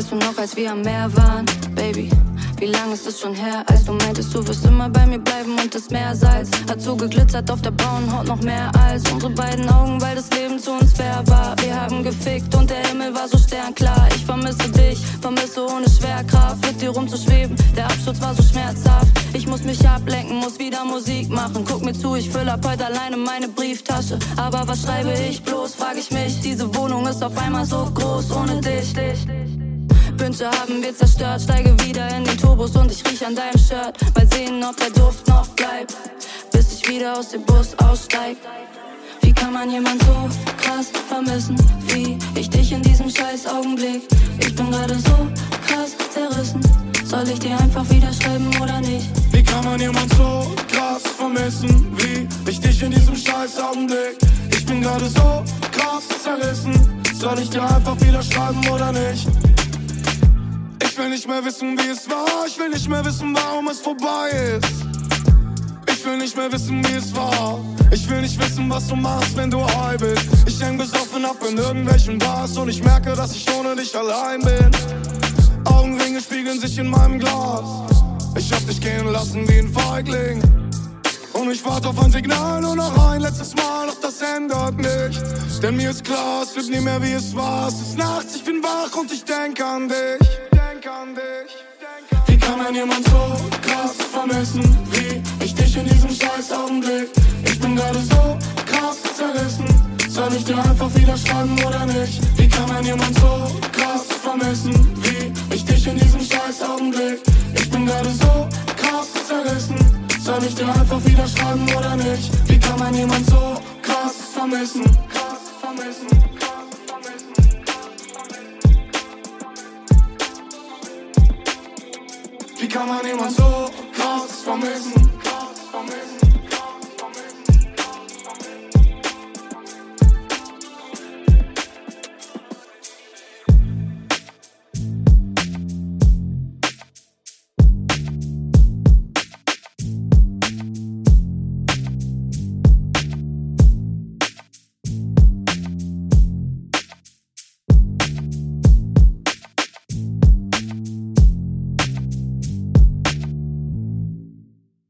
Weißt du noch, als wir am Meer waren, Baby? Wie lang ist es schon her, als du meintest, du wirst immer bei mir bleiben und das Meersalz hat so geglitzert auf der braunen Haut noch mehr als unsere beiden Augen, weil das Leben zu uns fair war. Wir haben gefickt und der Himmel war so sternklar. Ich vermisse dich, vermisse ohne Schwerkraft, mit dir rumzuschweben. Der Absturz war so schmerzhaft. Ich muss mich ablenken, muss wieder Musik machen. Guck mir zu, ich fülle ab heute alleine meine Brieftasche. Aber was schreibe ich bloß, frag ich mich. Diese Wohnung ist auf einmal so groß ohne dich. Wünsche haben wir zerstört. Steige wieder in den Turbos und ich riech an deinem Shirt. Mal sehen, ob der Duft noch bleibt, bis ich wieder aus dem Bus aussteig. Wie kann man jemand so krass vermissen, wie ich dich in diesem scheiß Augenblick? Ich bin gerade so krass zerrissen. Soll ich dir einfach wieder schreiben oder nicht? Wie kann man jemand so krass vermissen, wie ich dich in diesem scheiß Augenblick? Ich bin gerade so krass zerrissen. Soll ich dir einfach wieder schreiben oder nicht? Ich will nicht mehr wissen, wie es war. Ich will nicht mehr wissen, warum es vorbei ist. Ich will nicht mehr wissen, wie es war. Ich will nicht wissen, was du machst, wenn du high bist. Ich häng besoffen ab in irgendwelchen Bars und ich merke, dass ich ohne dich allein bin. Augenringe spiegeln sich in meinem Glas. Ich hab dich gehen lassen wie ein Feigling. Und ich warte auf ein Signal nur noch ein letztes Mal, doch das ändert nichts. Denn mir ist klar, es wird nie mehr wie es war. Es ist nachts, ich bin wach und ich denk an dich denk an dich. Wie kann man jemand so krass vermissen, wie ich dich in diesem scheiß Augenblick? Ich bin gerade so krass zerrissen. Soll ich dir einfach wieder schreiben oder nicht? Wie kann man jemand so krass vermissen, wie ich dich in diesem scheiß Augenblick? Ich bin gerade so krass zerrissen. Soll ich dir einfach wieder schreiben oder nicht? Wie kann man jemand so krass vermissen? Krass vermissen. Wie kann man jemand so krass vermissen? Krass vermissen.